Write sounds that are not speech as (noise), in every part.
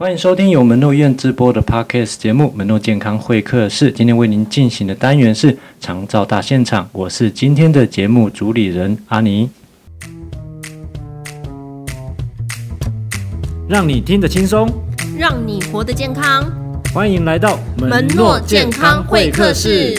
欢迎收听由门诺医院直播的 Podcast 节目《门诺健康会客室》。今天为您进行的单元是长照大现场，我是今天的节目主理人阿尼。让你听得轻松，让你活得健康。欢迎来到门诺健康会客室。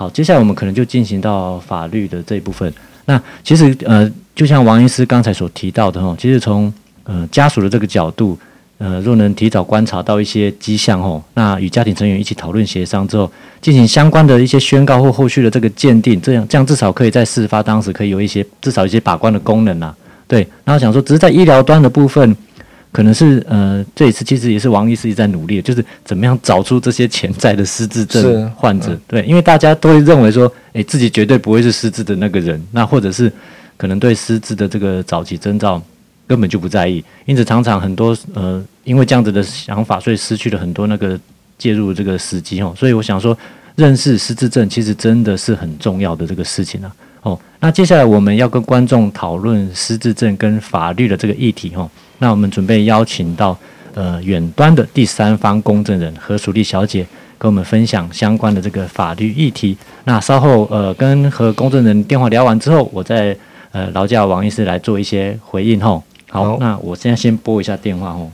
好，接下来我们可能就进行到法律的这一部分。那其实呃，就像王医师刚才所提到的哈，其实从呃家属的这个角度，呃，若能提早观察到一些迹象哦，那与家庭成员一起讨论协商之后，进行相关的一些宣告或后续的这个鉴定，这样这样至少可以在事发当时可以有一些至少一些把关的功能啊。对，然后想说，只是在医疗端的部分。可能是呃，这一次其实也是王医师一直在努力，就是怎么样找出这些潜在的失智症患者。嗯、对，因为大家都会认为说，诶，自己绝对不会是失智的那个人，那或者是可能对失智的这个早期征兆根本就不在意，因此常常很多呃，因为这样子的想法，所以失去了很多那个介入这个时机哦。所以我想说，认识失智症其实真的是很重要的这个事情啊。哦，那接下来我们要跟观众讨论失智症跟法律的这个议题哦。那我们准备邀请到呃远端的第三方公证人何淑丽小姐，跟我们分享相关的这个法律议题。那稍后呃跟和公证人电话聊完之后，我再呃劳驾王医师来做一些回应吼。好，好，那我现在先拨一下电话吼。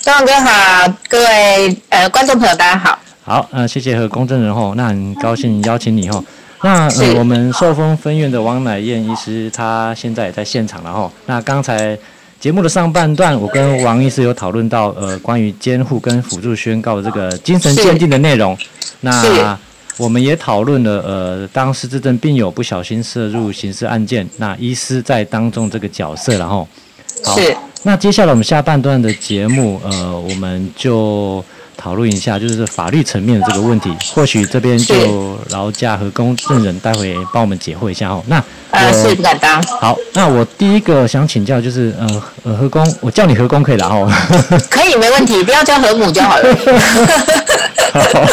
张王哥好，各位呃观众朋友大家好。好，呃谢谢何公证人吼，那很高兴邀请你吼。那呃，我们寿丰分院的王乃燕医师，他现在也在现场了哈。那刚才节目的上半段，我跟王医师有讨论到呃，关于监护跟辅助宣告这个精神鉴定的内容。那我们也讨论了呃，当失智症病友不小心涉入刑事案件，那医师在当中这个角色，然后好，那接下来我们下半段的节目，呃，我们就。讨论一下，就是法律层面的这个问题，或许这边就劳驾何公证人待会帮我们解惑一下哦。那呃，是不敢当。好，那我第一个想请教就是，呃，呃，何公，我叫你何公可以了哦。(laughs) 可以，没问题，不要叫何母就好了。(laughs) (laughs) 好，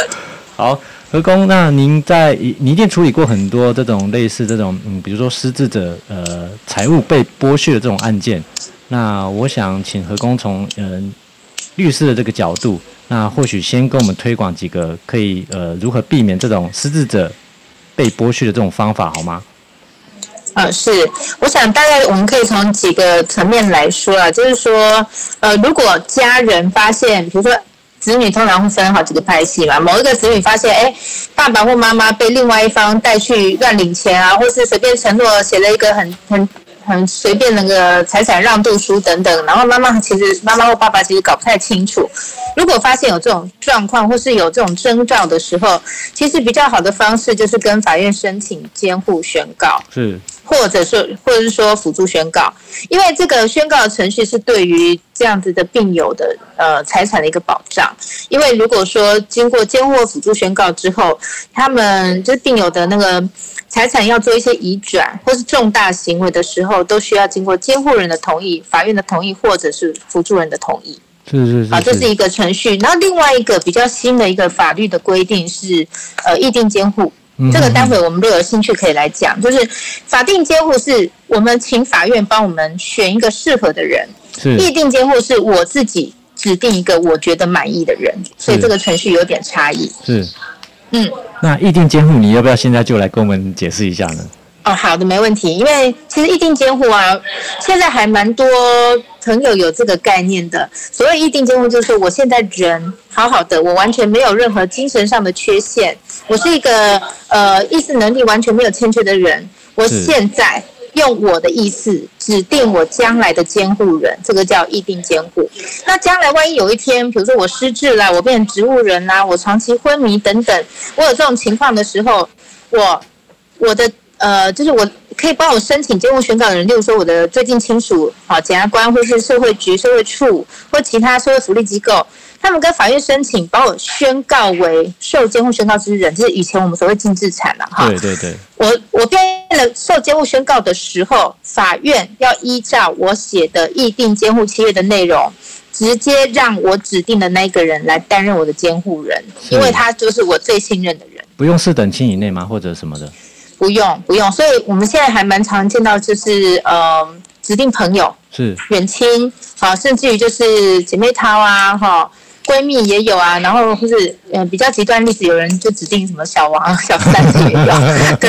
好，何工，那您在你一定处理过很多这种类似这种，嗯，比如说失智者呃财务被剥削的这种案件，那我想请何工从嗯、呃、律师的这个角度。那或许先跟我们推广几个可以呃如何避免这种失智者被剥削的这种方法好吗？呃，是，我想大概我们可以从几个层面来说啊，就是说呃如果家人发现，比如说子女通常会分好几个派系嘛，某一个子女发现，哎，爸爸或妈妈被另外一方带去乱领钱啊，或是随便承诺写了一个很很。很随便那个财产让渡书等等，然后妈妈其实妈妈或爸爸其实搞不太清楚。如果发现有这种状况或是有这种征兆的时候，其实比较好的方式就是跟法院申请监护宣告，是，或者说或者是说辅助宣告，因为这个宣告的程序是对于这样子的病友的呃财产的一个保障。因为如果说经过监护辅助宣告之后，他们就是病友的那个。财产要做一些移转或是重大行为的时候，都需要经过监护人的同意、法院的同意，或者是辅助人的同意。是是是。啊，这是一个程序。然后另外一个比较新的一个法律的规定是，呃，意定监护。嗯。这个待会我们如果有兴趣可以来讲，就是法定监护是我们请法院帮我们选一个适合的人。是。意定监护是我自己指定一个我觉得满意的人，所以这个程序有点差异。是。嗯，那意定监护你要不要现在就来跟我们解释一下呢？哦，好的，没问题。因为其实意定监护啊，现在还蛮多朋友有这个概念的。所谓意定监护，就是我现在人好好的，我完全没有任何精神上的缺陷，我是一个呃意识能力完全没有欠缺的人，我现在。用我的意识指定我将来的监护人，这个叫意定监护。那将来万一有一天，比如说我失智了，我变成植物人啦，我长期昏迷等等，我有这种情况的时候，我我的呃，就是我可以帮我申请监护宣告的人，例如说我的最近亲属，好，检察官或是社会局、社会处或其他社会福利机构。他们跟法院申请把我宣告为受监护宣告之人，就是以前我们所谓净资产了哈。对对对。我我变了受监护宣告的时候，法院要依照我写的议定监护契约的内容，直接让我指定的那个人来担任我的监护人，因为他就是我最信任的人。不用四等亲以内吗？或者什么的？不用，不用。所以我们现在还蛮常见到，就是呃，指定朋友是远亲，好，甚至于就是姐妹淘啊，哈。闺蜜也有啊，然后或是嗯比较极端例子，有人就指定什么小王、(laughs) 小三也有，(laughs) 对，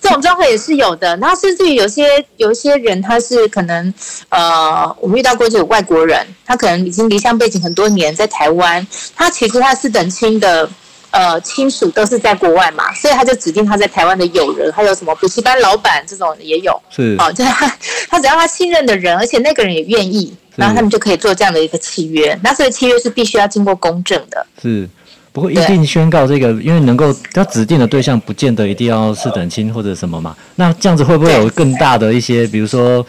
这种状况也是有的。然后甚至于有些有一些人，他是可能呃，我们遇到过这种外国人，他可能已经离乡背景很多年，在台湾，他其实他是等亲的。呃，亲属都是在国外嘛，所以他就指定他在台湾的友人，还有什么补习班老板这种也有，是哦，就是他，他只要他信任的人，而且那个人也愿意，然后他们就可以做这样的一个契约。那这个契约是必须要经过公证的。是，不过一定宣告这个，因为能够他指定的对象，不见得一定要是等亲或者什么嘛。那这样子会不会有更大的一些，比如说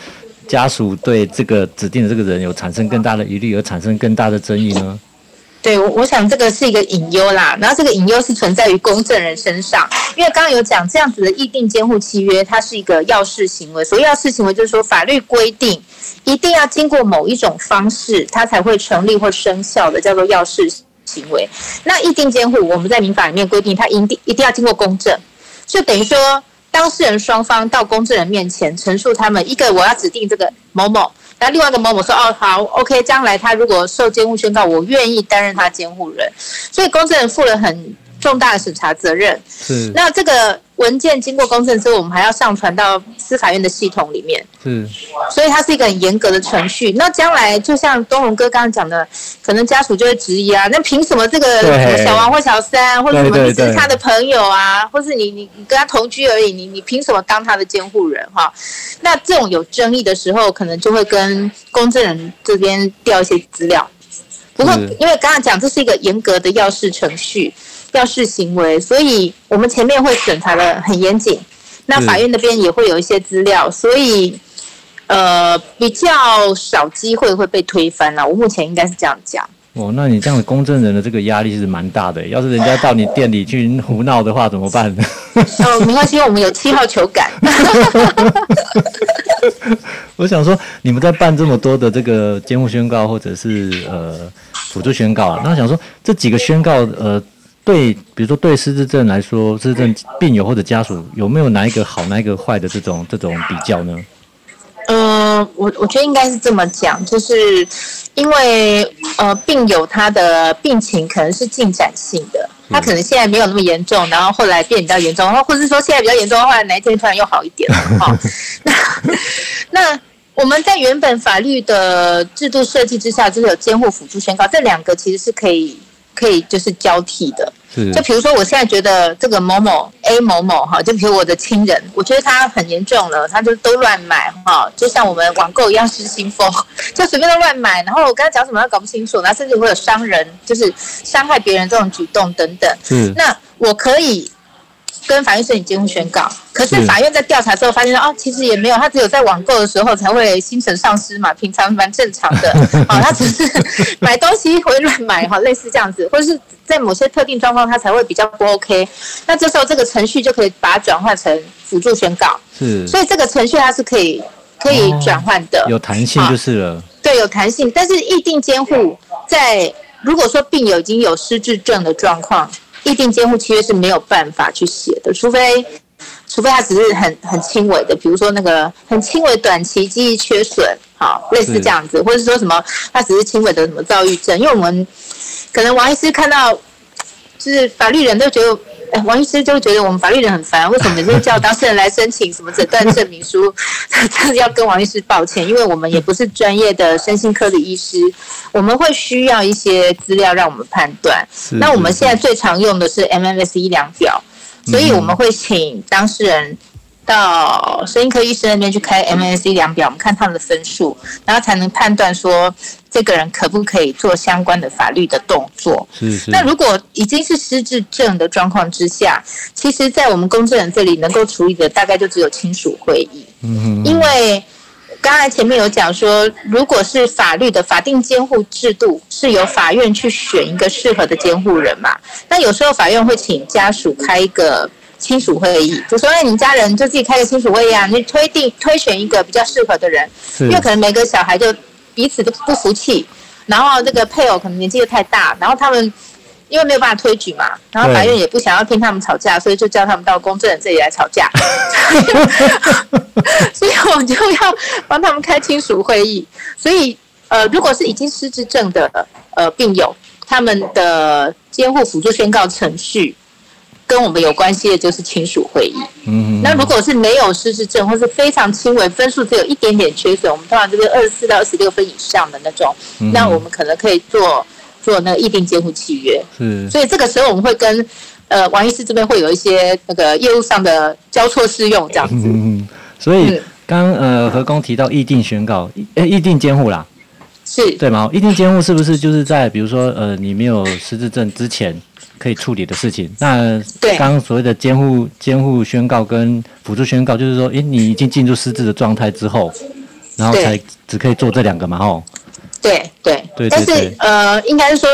家属对这个指定的这个人有产生更大的疑虑，而产生更大的争议呢？对，我想这个是一个隐忧啦，然后这个隐忧是存在于公证人身上，因为刚刚有讲这样子的议定监护契约，它是一个要事行为，所以要事行为就是说法律规定一定要经过某一种方式，它才会成立或生效的，叫做要事行为。那议定监护，我们在民法里面规定，它一定一定要经过公证，就等于说当事人双方到公证人面前陈述他们一个我要指定这个某某。那另外一个某某说：“哦，好，OK，将来他如果受监护宣告，我愿意担任他监护人。”所以公证人负了很重大的审查责任。是。那这个文件经过公证之后，我们还要上传到司法院的系统里面。是。所以它是一个很严格的程序。那将来就像东龙哥刚刚讲的，可能家属就会质疑啊，那凭什么这个小王或小三，或者什么你是他的朋友啊，或是你你你跟他同居而已，你你凭什么当他的监护人哈？那这种有争议的时候，可能就会跟公证人这边调一些资料。不过，因为刚刚讲这是一个严格的要事程序、要事行为，所以我们前面会审查的很严谨。那法院那边也会有一些资料，所以呃比较少机会会被推翻了。我目前应该是这样讲。哦，那你这样的公证人的这个压力是蛮大的。要是人家到你店里去胡闹的话，怎么办呢？(laughs) 哦，没关系，我们有七号球杆。(laughs) 我想说，你们在办这么多的这个监护宣告，或者是呃辅助宣告啊，那想说这几个宣告，呃，对，比如说对失智症来说，失智症病友或者家属有没有哪一个好，哪一个坏的这种这种比较呢？嗯、呃，我我觉得应该是这么讲，就是因为呃，病友他的病情可能是进展性的，他可能现在没有那么严重，然后后来变比较严重，然后或者是说现在比较严重，后来哪一天突然又好一点了哈、哦。那那我们在原本法律的制度设计之下，就是有监护辅助宣告，这两个其实是可以可以就是交替的。就比如说，我现在觉得这个某某 A 某某哈，就比如我的亲人，我觉得他很严重了，他就都乱买哈，就像我们网购一样失心疯，(laughs) 就随便都乱买，然后我跟他讲什么他搞不清楚，然后甚至会有伤人，就是伤害别人这种举动等等。嗯，那我可以。跟法院申请监护宣告，可是法院在调查之后发现哦，其实也没有，他只有在网购的时候才会心神丧失嘛，平常蛮正常的，好、(laughs) 哦，他只是 (laughs) 买东西会乱买哈，类似这样子，或者是在某些特定状况他才会比较不 OK，那这时候这个程序就可以把它转换成辅助宣告，是，所以这个程序它是可以可以转换的，哦，有弹性就是了，对，有弹性，但是议定监护在如果说病友已经有失智症的状况。议定监护契约是没有办法去写的，除非，除非他只是很很轻微的，比如说那个很轻微短期记忆缺损，好，类似这样子，或者是说什么他只是轻微的什么躁郁症，因为我们可能王医师看到，就是法律人都觉得。哎，王医师就觉得我们法律人很烦，为什么每次叫当事人来申请什么诊断证明书？(laughs) 真的要跟王医师抱歉，因为我们也不是专业的身心科的医师，我们会需要一些资料让我们判断。那我们现在最常用的是 MMS 医量表，所以我们会请当事人到身心科医生那边去开 MMS 医量表，我们看他们的分数，然后才能判断说。这个人可不可以做相关的法律的动作？是是。那如果已经是失智症的状况之下，其实，在我们公证人这里能够处理的，大概就只有亲属会议。嗯嗯。因为刚才前面有讲说，如果是法律的法定监护制度，是由法院去选一个适合的监护人嘛？那有时候法院会请家属开一个亲属会议，就说：“哎，你家人就自己开个亲属会议啊，你推定推选一个比较适合的人，因为可能每个小孩就。”彼此都不服气，然后这个配偶可能年纪又太大，然后他们因为没有办法推举嘛，然后法院也不想要听他们吵架，所以就叫他们到公证人这里来吵架，(laughs) 所以我们就要帮他们开亲属会议。所以呃，如果是已经失智症的呃病友，他们的监护辅助宣告程序。跟我们有关系的就是亲属会议。嗯，那如果是没有失智症，或是非常轻微，分数只有一点点缺损，我们通常就是二十四到二十六分以上的那种，嗯、那我们可能可以做做那个议定监护契约。是，所以这个时候我们会跟呃王医师这边会有一些那个业务上的交错适用这样子。嗯，所以刚呃何工提到议定宣告，呃议定监护啦，是对吗？议定监护是不是就是在比如说呃你没有失智症之前？可以处理的事情。那刚刚所谓的监护监护宣告跟辅助宣告，就是说，诶，你已经进入失智的状态之后，然后才只可以做这两个嘛？吼。对对对。但是呃，应该是说，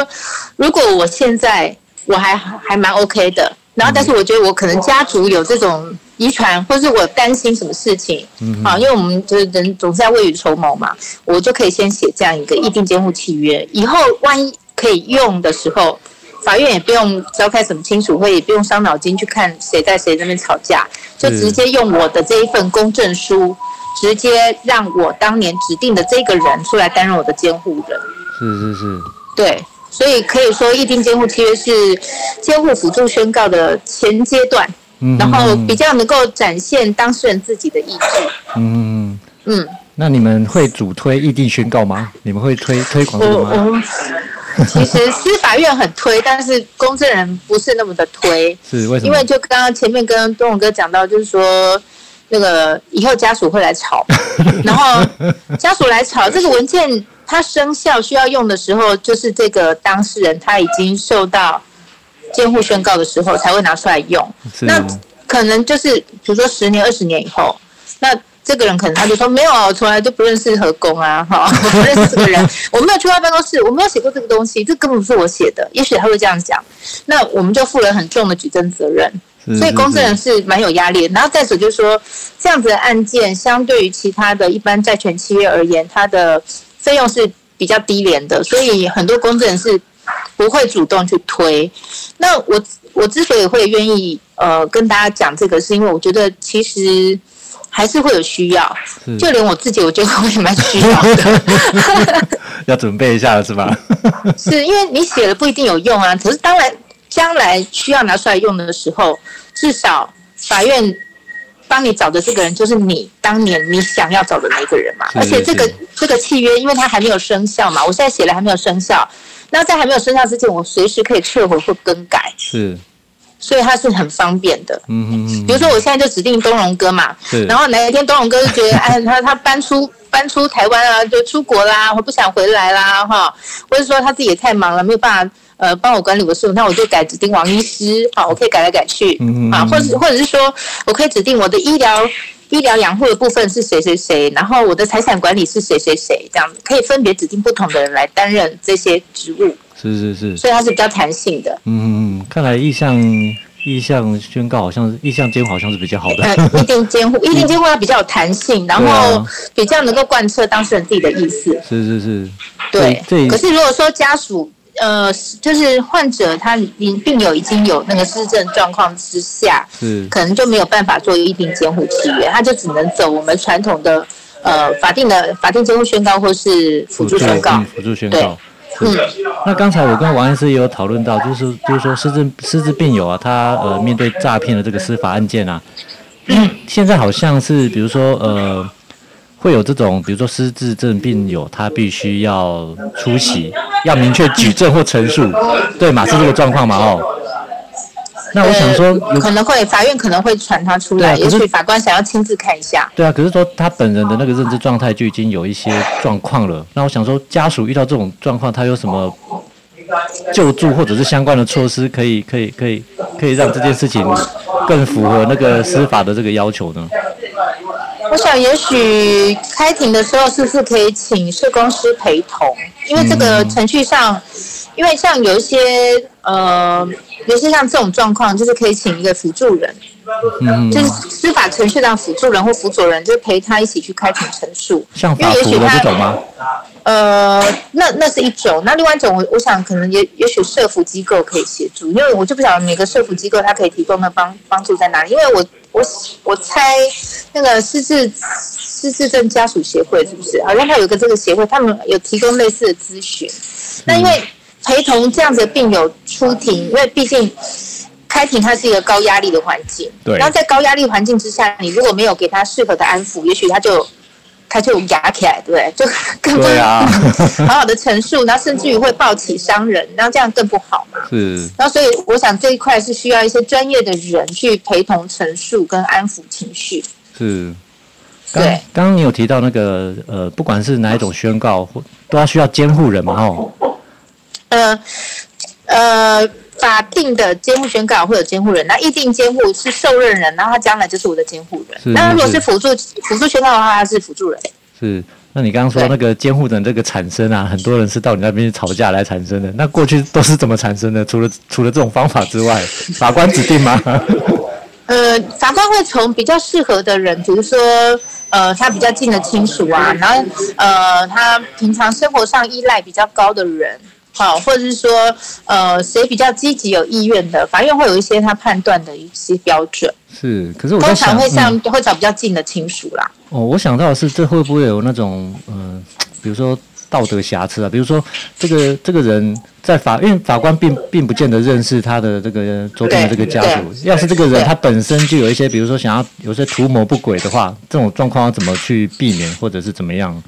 如果我现在我还还蛮 OK 的，然后但是我觉得我可能家族有这种遗传，或是我担心什么事情，嗯，啊，因为我们就是人总是在未雨绸缪嘛，我就可以先写这样一个议定监护契约，以后万一可以用的时候。法院也不用召开什么亲属会，也不用伤脑筋去看谁在谁那边吵架，就直接用我的这一份公证书，直接让我当年指定的这个人出来担任我的监护人。是是是。对，所以可以说，议定监护契约是监护辅助宣告的前阶段，嗯，然后比较能够展现当事人自己的意志。嗯嗯。那你们会主推议定宣告吗？你们会推推广这个吗？(laughs) 其实司法院很推，但是公证人不是那么的推。是为什么？因为就刚刚前面跟东龙哥讲到，就是说那个以后家属会来吵，(laughs) 然后家属来吵，这个文件它生效需要用的时候，就是这个当事人他已经受到监护宣告的时候才会拿出来用。那可能就是比如说十年、二十年以后，那。这个人可能他就说没有啊，我从来都不认识何工啊，哈，(laughs) 我不认识这个人，我没有去他办公室，我没有写过这个东西，这根本不是我写的。也许他会这样讲，那我们就负了很重的举证责任，所以公证人是蛮有压力的。然后再者就是说，这样子的案件相对于其他的一般债权契约而言，它的费用是比较低廉的，所以很多公证人是不会主动去推。那我我之所以会愿意呃跟大家讲这个，是因为我觉得其实。还是会有需要，就连我自己，我觉得我也蛮需要的。(laughs) 要准备一下了，是吧？(laughs) 是因为你写了不一定有用啊，可是当然将来需要拿出来用的时候，至少法院帮你找的这个人就是你当年你想要找的那个人嘛。而且这个这个契约，因为它还没有生效嘛，我现在写了还没有生效，那在还没有生效之前，我随时可以撤回或更改。是。所以它是很方便的，嗯嗯嗯。比如说我现在就指定东荣哥嘛，然后哪一天东荣哥就觉得，哎，他他搬出搬出台湾啊，就出国啦，或不想回来啦，哈，或者说他自己也太忙了，没有办法呃帮我管理我的事务，那我就改指定王医师，好，我可以改来改去，嗯嗯，啊，或者或者是说我可以指定我的医疗医疗养护的部分是谁谁谁，然后我的财产管理是谁谁谁，这样子可以分别指定不同的人来担任这些职务。是是是，所以它是比较弹性的。嗯嗯，看来意向意向宣告好像是意向监护好像是比较好的。呃，意定监护，(laughs) 意定监护它比较有弹性，然后比较能够贯彻当事人自己的意思。是是是，对。可是如果说家属呃，就是患者他已病友已经有那个失智状况之下，是可能就没有办法做一定监护契约，他就只能走我们传统的呃法定的法定监护宣告或是辅助宣告。辅助宣告。是，那刚才我跟王医师也有讨论到，就是就是说失智失智病友啊，他呃面对诈骗的这个司法案件啊，现在好像是比如说呃会有这种，比如说失智症病友他必须要出席，要明确举证或陈述，对嘛？是这个状况嘛？哦。那我想说，有可能会法院可能会传他出来，也许法官想要亲自看一下。对啊，可是说他本人的那个认知状态就已经有一些状况了。那我想说，家属遇到这种状况，他有什么救助或者是相关的措施，可以可以可以可以让这件事情更符合那个司法的这个要求呢？我想，也许开庭的时候是不是可以请社工师陪同？因为这个程序上，因为像有一些。呃，有些像这种状况，就是可以请一个辅助人，嗯，就是司法程序上辅助人或辅佐人，就陪他一起去开庭陈述。像法服的这种吗？呃，那那是一种，那另外一种，我我想可能也也许社服机构可以协助，因为我就不晓得每个社服机构它可以提供的帮帮助在哪里，因为我我我猜那个失智失智症家属协会是不是？好像他有个这个协会，他们有提供类似的咨询。那因为陪同这样子的病友出庭，因为毕竟开庭它是一个高压力的环境，对，然后在高压力环境之下，你如果没有给他适合的安抚，也许他就。他就压起来，对不对？(laughs) 就更不 (laughs) 好好的陈述，然后甚至于会暴起伤人，然后这样更不好嘛。是。然后所以我想这一块是需要一些专业的人去陪同陈述跟安抚情绪。是。对。刚刚你有提到那个呃，不管是哪一种宣告，都要需要监护人嘛？哦。呃呃。法定的监护宣告会有监护人，那意定监护是受任人，然后他将来就是我的监护人。那如果是辅助辅助宣告的话，他是辅助人。是，那你刚刚说那个监护人这个产生啊，很多人是到你那边去吵架来产生的。那过去都是怎么产生的？除了除了这种方法之外，法官指定吗？(laughs) 呃，法官会从比较适合的人，比如说呃，他比较近的亲属啊，然后呃，他平常生活上依赖比较高的人。好，或者是说，呃，谁比较积极有意愿的，法院会有一些他判断的一些标准。是，可是我通常会像、嗯、会找比较近的亲属啦。哦，我想到的是，这会不会有那种，嗯、呃，比如说道德瑕疵啊？比如说，这个这个人在法院，法官并并不见得认识他的这个周边的这个家属。要是这个人他本身就有一些，比如说想要有些图谋不轨的话，这种状况要怎么去避免，或者是怎么样？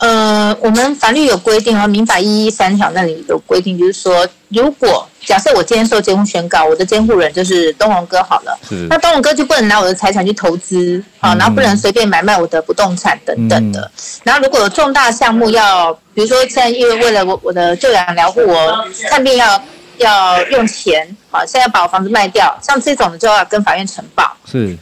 呃，我们法律有规定啊，民法一一三条那里有规定，就是说，如果假设我今天受监护宣告，我的监护人就是东龙哥好了，那东龙哥就不能拿我的财产去投资啊，然后不能随便买卖我的不动产等等的。嗯、然后如果有重大项目要，比如说现在因为为了我我的救养疗护，我看病要要用钱，好，现在要把我房子卖掉，像这种的就要跟法院呈报。是。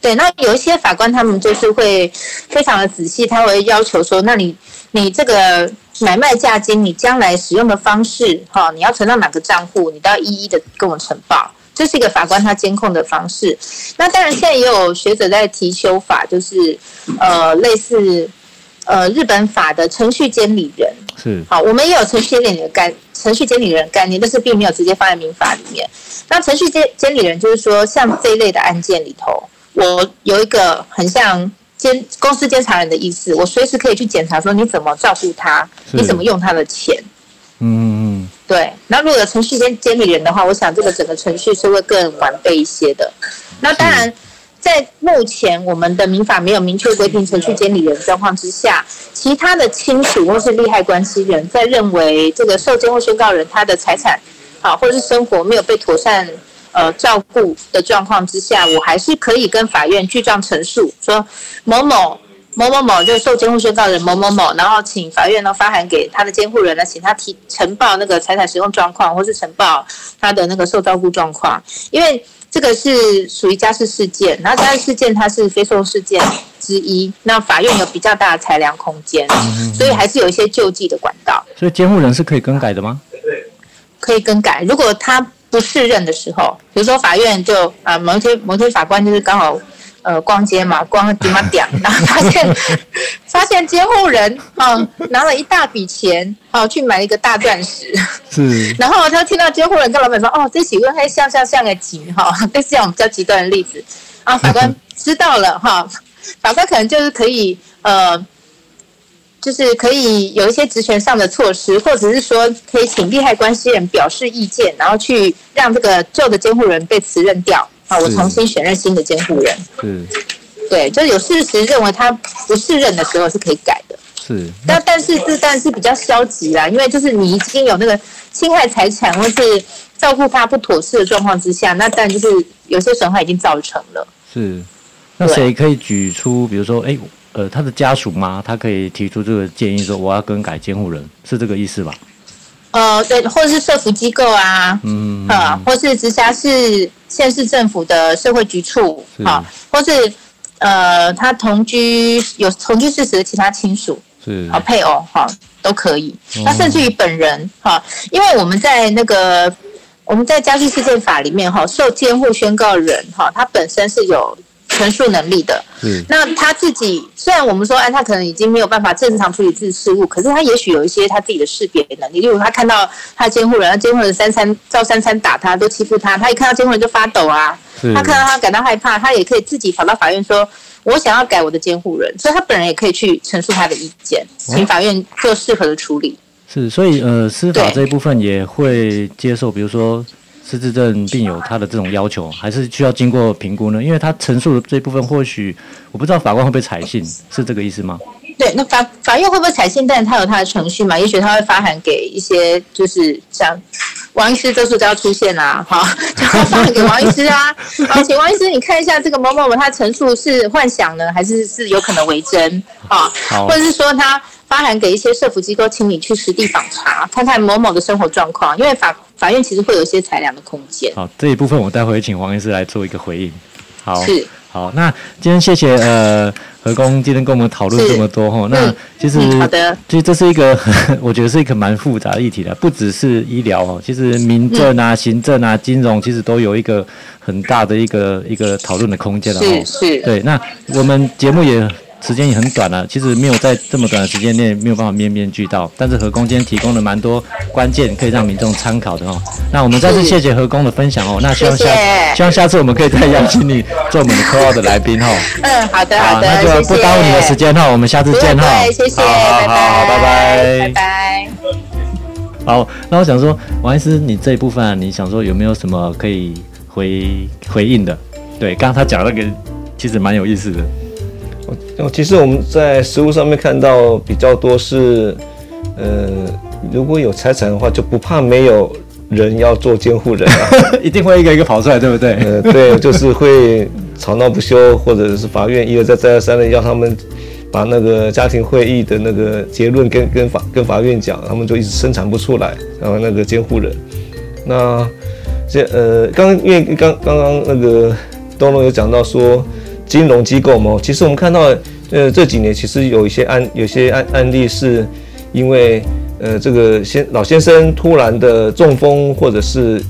对，那有一些法官他们就是会非常的仔细，他会要求说，那你你这个买卖价金，你将来使用的方式，哈，你要存到哪个账户，你都要一一的跟我呈报，这是一个法官他监控的方式。那当然，现在也有学者在提修法，就是呃类似呃日本法的程序监理人，是好，我们也有程序监理人的概程序监理人概念，但是并没有直接放在民法里面。那程序监监理人就是说，像这一类的案件里头。我有一个很像监公司监察人的意思，我随时可以去检查说你怎么照顾他，你怎么用他的钱。嗯嗯，对。那如果有程序监监理人的话，我想这个整个程序是会更完备一些的。那当然，在目前我们的民法没有明确规定程序监理人状况之下，其他的亲属或是利害关系人在认为这个受监或宣告人他的财产啊或者是生活没有被妥善。呃，照顾的状况之下，我还是可以跟法院具状陈述，说某某某某某就是受监护宣告人某某某，然后请法院呢发函给他的监护人呢，请他提呈报那个财产使用状况，或是呈报他的那个受照顾状况，因为这个是属于家事事件，然后家事事件它是非讼事件之一，那法院有比较大的裁量空间，所以还是有一些救济的管道。所以监护人是可以更改的吗？可以更改，如果他。不适任的时候，比如说法院就啊某一天某一天法官就是刚好呃逛街嘛，逛迪马店，然后发现发现监护人啊拿了一大笔钱啊去买一个大钻石，(laughs) 然后他听到监护人跟老板说哦这几个还像像像个几哈，类似这种比较极端的例子啊，法官知道了哈，法官可能就是可以呃。就是可以有一些职权上的措施，或者是说可以请利害关系人表示意见，然后去让这个旧的监护人被辞任掉啊，我重新选任新的监护人。是，对，就是有事实认为他不适任的时候是可以改的。是，但但是这但是比较消极啦，因为就是你已经有那个侵害财产或是照顾他不妥适的状况之下，那但就是有些损害已经造成了。是，那谁可以举出，比如说，哎。呃，他的家属吗？他可以提出这个建议，说我要更改监护人，是这个意思吧？呃，对，或者是社福机构啊，嗯，啊、呃，或是直辖市、县市政府的社会局处，啊，或是呃，他同居有同居事实的其他亲属，是啊，配偶，哈，都可以。那甚至于本人哈，因为我们在那个我们在家居事件法里面哈，受监护宣告人哈，他本身是有。陈述能力的，嗯，那他自己虽然我们说，哎，他可能已经没有办法正常处理自己事务，可是他也许有一些他自己的识别能力，例如他看到他的监护人，他监护人三三照三三打他，都欺负他，他一看到监护人就发抖啊，他看到他感到害怕，他也可以自己跑到法院说，我想要改我的监护人，所以他本人也可以去陈述他的意见，请法院做适合的处理。是，所以呃，司法这一部分也会接受，比如说。失智症病友他的这种要求，还是需要经过评估呢？因为他陈述的这一部分，或许我不知道法官会不会采信，是这个意思吗？对，那法法院会不会采信？但是他有他的程序嘛？也许他会发函给一些，就是像王医师这时候就要出现啊，好，就要发函给王医师啊，好，请王医师你看一下这个某某某他陈述是幻想呢，还是是有可能为真啊？好，或者是说他。发函给一些社福机构，请你去实地访查，看看某某的生活状况。因为法法院其实会有一些裁量的空间。好，这一部分我待会请黄医师来做一个回应。好，是好。那今天谢谢呃何工今天跟我们讨论这么多哈。那其实、嗯、好的，其实这是一个 (laughs) 我觉得是一个蛮复杂的议题的，不只是医疗哦，其实民政啊、行政啊、金融，其实都有一个很大的一个一个讨论的空间了。是是。对，那我们节目也。时间也很短了，啊，其实没有在这么短的时间内没有办法面面俱到，但是何工今天提供了蛮多关键可以让民众参考的哦。那我们再次谢谢何工的分享哦。那希望下希望下次我们可以再邀请你做我们的 call 的来宾哦。嗯，好的好的，那就不耽误你的时间哈，我们下次见哈。谢谢，好，好，好，拜拜，拜拜。好，那我想说，王医师，你这一部分，啊，你想说有没有什么可以回回应的？对，刚刚他讲那个其实蛮有意思的。其实我们在实物上面看到比较多是，呃，如果有财产的话，就不怕没有人要做监护人啊，(laughs) 一定会一个一个跑出来，对不对？呃，对，就是会吵闹不休，或者是法院一而再再而三的要他们把那个家庭会议的那个结论跟跟法跟法院讲，他们就一直生产不出来，然后那个监护人，那这呃，刚因为刚刚刚那个东龙有讲到说。金融机构嘛，其实我们看到，呃，这几年其实有一些案，有些案案例是，因为，呃，这个先老先生突然的中风，或者是，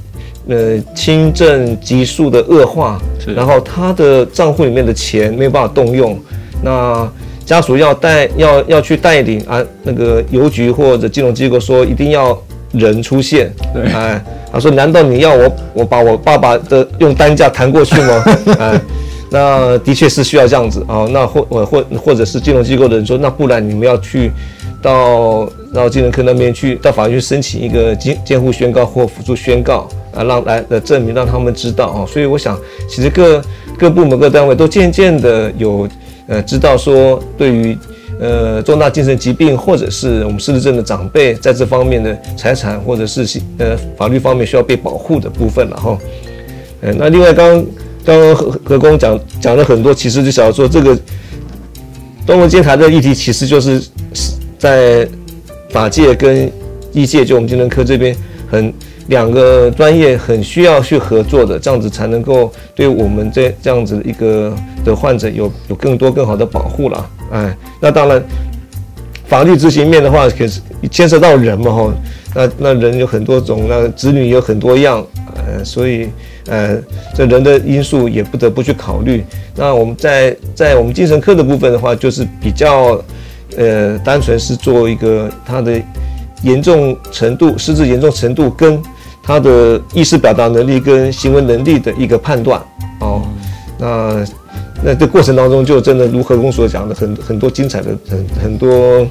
呃，轻症急速的恶化，然后他的账户里面的钱没有办法动用，那家属要带要要去带领啊，那个邮局或者金融机构说一定要人出现，对，哎，他说难道你要我我把我爸爸的用担架弹过去吗？(laughs) (laughs) 哎。那的确是需要这样子啊，那或或或者是金融机构的人说，那不然你们要去到到精神科那边去，到法院去申请一个监监护宣告或辅助宣告啊，让来的证明让他们知道啊。所以我想，其实各各部门各单位都渐渐的有呃知道说，对于呃重大精神疾病或者是我们失智症的长辈，在这方面的财产或者是呃法律方面需要被保护的部分了哈。呃，那另外刚。刚刚何何工讲讲了很多，其实就想说这个动物监台的议题，其实就是在法界跟医界，就我们精神科这边很两个专业很需要去合作的，这样子才能够对我们这这样子一个的患者有有更多更好的保护了。哎，那当然法律执行面的话，可是牵涉到人嘛哈，那那人有很多种，那子女有很多样，呃，所以。呃，这人的因素也不得不去考虑。那我们在在我们精神科的部分的话，就是比较呃单纯是做一个他的严重程度、失智严重程度跟他的意识表达能力跟行为能力的一个判断哦。那那这过程当中，就真的如何公所讲的，很很多精彩的很很多。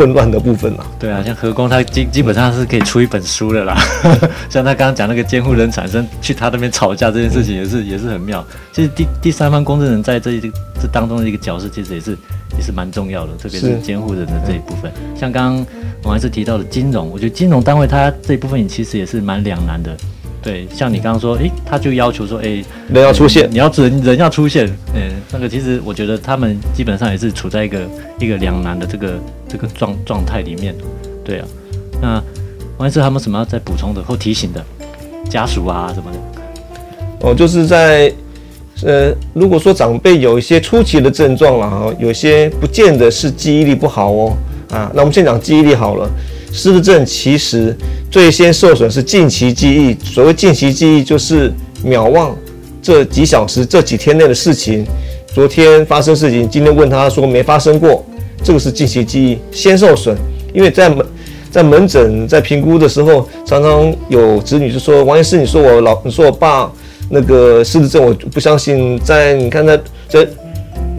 混乱的部分嘛，对啊，像何工他基基本上是可以出一本书的啦。(laughs) 像他刚刚讲那个监护人产生去他那边吵架这件事情，也是也是很妙。其实第第三方公证人在这这这当中的一个角色，其实也是也是蛮重要的，特别是监护人的这一部分。像刚刚我还是提到的金融，我觉得金融单位它这一部分其实也是蛮两难的。对，像你刚刚说，诶，他就要求说，诶，人要出现，你要人人要出现，嗯，那个其实我觉得他们基本上也是处在一个一个两难的这个这个状状态里面，对啊。那王医师他们什么要再补充的或提醒的家属啊什么的？哦，就是在呃，如果说长辈有一些初期的症状了哈，有些不见得是记忆力不好哦，啊。那我们先讲记忆力好了，失智症其实最先受损是近期记忆。所谓近期记忆，就是秒忘这几小时、这几天内的事情。昨天发生事情，今天问他说没发生过，这个是近期记忆先受损。因为在门在门诊在评估的时候，常常有子女就说：“王医师，你说我老，你说我爸那个失智症，我不相信。在你看他在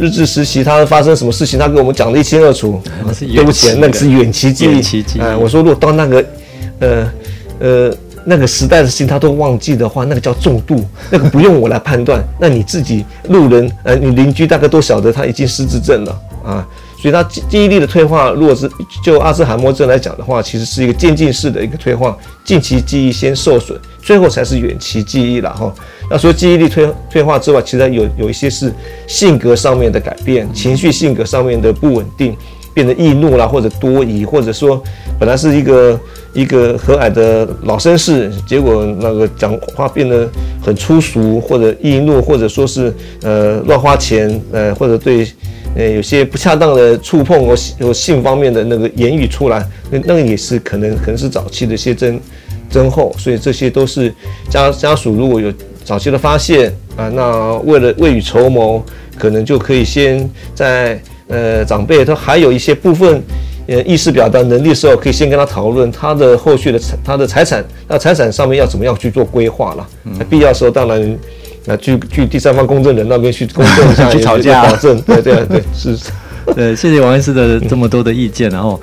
日治时期，他发生什么事情，他给我们讲的一清二楚。对不起，那个是远期记忆。哎，我说如果到那个呃呃那个时代的事情他都忘记的话，那个叫重度，那个不用我来判断。(laughs) 那你自己路人呃，你邻居大概都晓得他已经失智症了啊。”所以，他记记忆力的退化，如果是就阿兹海默症来讲的话，其实是一个渐进式的一个退化，近期记忆先受损，最后才是远期记忆了哈。那除了记忆力退退化之外，其实有有一些是性格上面的改变，情绪性格上面的不稳定，变得易怒啦，或者多疑，或者说本来是一个一个和蔼的老绅士，结果那个讲话变得很粗俗，或者易怒，或者说是呃乱花钱，呃或者对。呃，有些不恰当的触碰和有性方面的那个言语出来，那那个也是可能可能是早期的一些征征候，所以这些都是家家属如果有早期的发现啊，那为了未雨绸缪，可能就可以先在呃长辈他还有一些部分呃意识表达能力的时候，可以先跟他讨论他的后续的财他的财产，那财产上面要怎么样去做规划了，那必要的时候当然。那去去第三方公证人那边去公证一下，去吵架，保证，对对对，是。(laughs) 对，谢谢王医师的这么多的意见，然后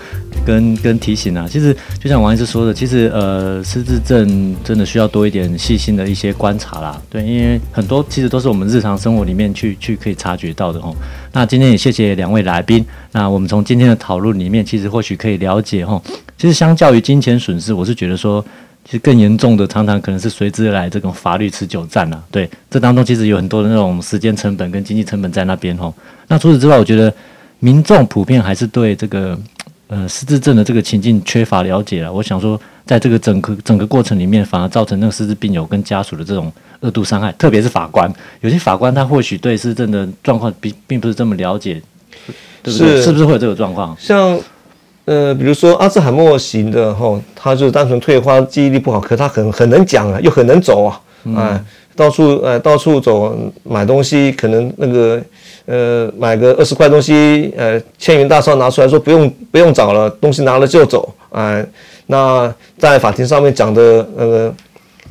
跟跟提醒啊。其实就像王医师说的，其实呃，失智症真的需要多一点细心的一些观察啦。对，因为很多其实都是我们日常生活里面去去可以察觉到的哦。那今天也谢谢两位来宾。那我们从今天的讨论里面，其实或许可以了解哈，其实相较于金钱损失，我是觉得说。其实更严重的，常常可能是随之而来这种法律持久战啊。对，这当中其实有很多的那种时间成本跟经济成本在那边吼。那除此之外，我觉得民众普遍还是对这个呃失智症的这个情境缺乏了解了。我想说，在这个整个整个过程里面，反而造成那个失智病友跟家属的这种恶度伤害，特别是法官，有些法官他或许对失智症的状况并并不是这么了解，对不对？是，是不是会有这个状况？像。呃，比如说阿兹海默型的哈，他就是单纯退化，记忆力不好，可他很很能讲啊，又很能走啊，哎、嗯，到处呃到处走买东西，可能那个呃买个二十块东西，呃千元大钞拿出来说不用不用找了，东西拿了就走，哎，那在法庭上面讲的那个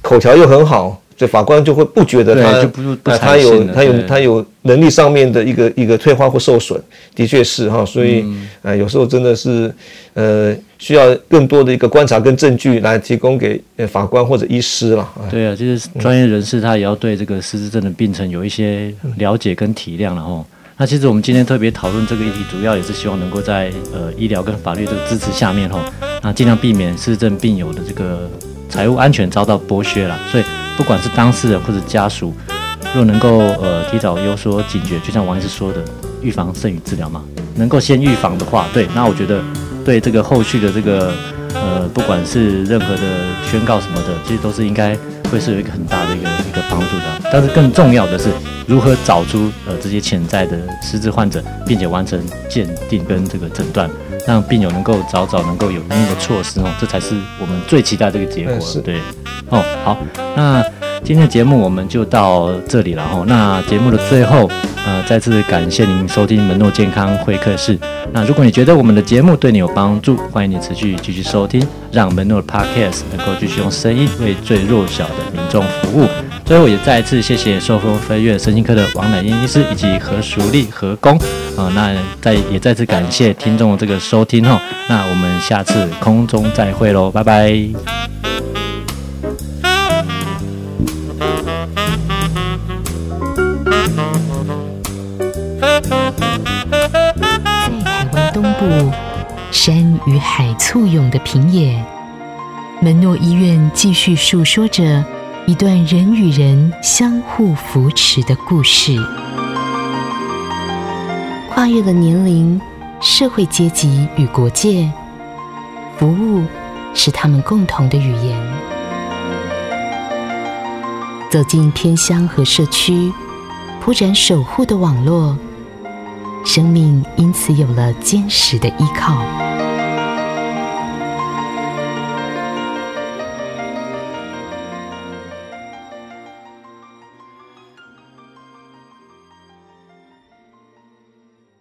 口条又很好。这法官就会不觉得他，就不不他有他有他有能力上面的一个一个退化或受损，的确是哈，所以呃有时候真的是呃需要更多的一个观察跟证据来提供给法官或者医师了。对啊，就是专业人士他也要对这个失智症的病程有一些了解跟体谅了哈。那其实我们今天特别讨论这个议题，主要也是希望能够在呃医疗跟法律这个支持下面哈，那尽量避免失智症病友的这个财务安全遭到剥削了，所以。不管是当事人或者家属，若能够呃提早有所警觉，就像王医师说的，预防胜于治疗嘛，能够先预防的话，对，那我觉得对这个后续的这个呃，不管是任何的宣告什么的，其实都是应该会是有一个很大的一个一个帮助的。但是更重要的是，如何找出呃这些潜在的失智患者，并且完成鉴定跟这个诊断。让病友能够早早能够有那个措施哦，这才是我们最期待这个结果。对，哦，好，那今天的节目我们就到这里了哈。那节目的最后，呃，再次感谢您收听门诺健康会客室。那如果你觉得我们的节目对你有帮助，欢迎你持续继续收听，让门诺的 Podcast 能够继续用声音为最弱小的民众服务。最后也再次谢谢受风飞跃身心科的王乃英医师以及何淑丽何工啊，那再也再次感谢听众的这个收听哈，那我们下次空中再会喽，拜拜。与海簇拥的平野，门诺医院继续述说着。一段人与人相互扶持的故事，跨越了年龄、社会阶级与国界，服务是他们共同的语言。走进偏乡和社区，铺展守护的网络，生命因此有了坚实的依靠。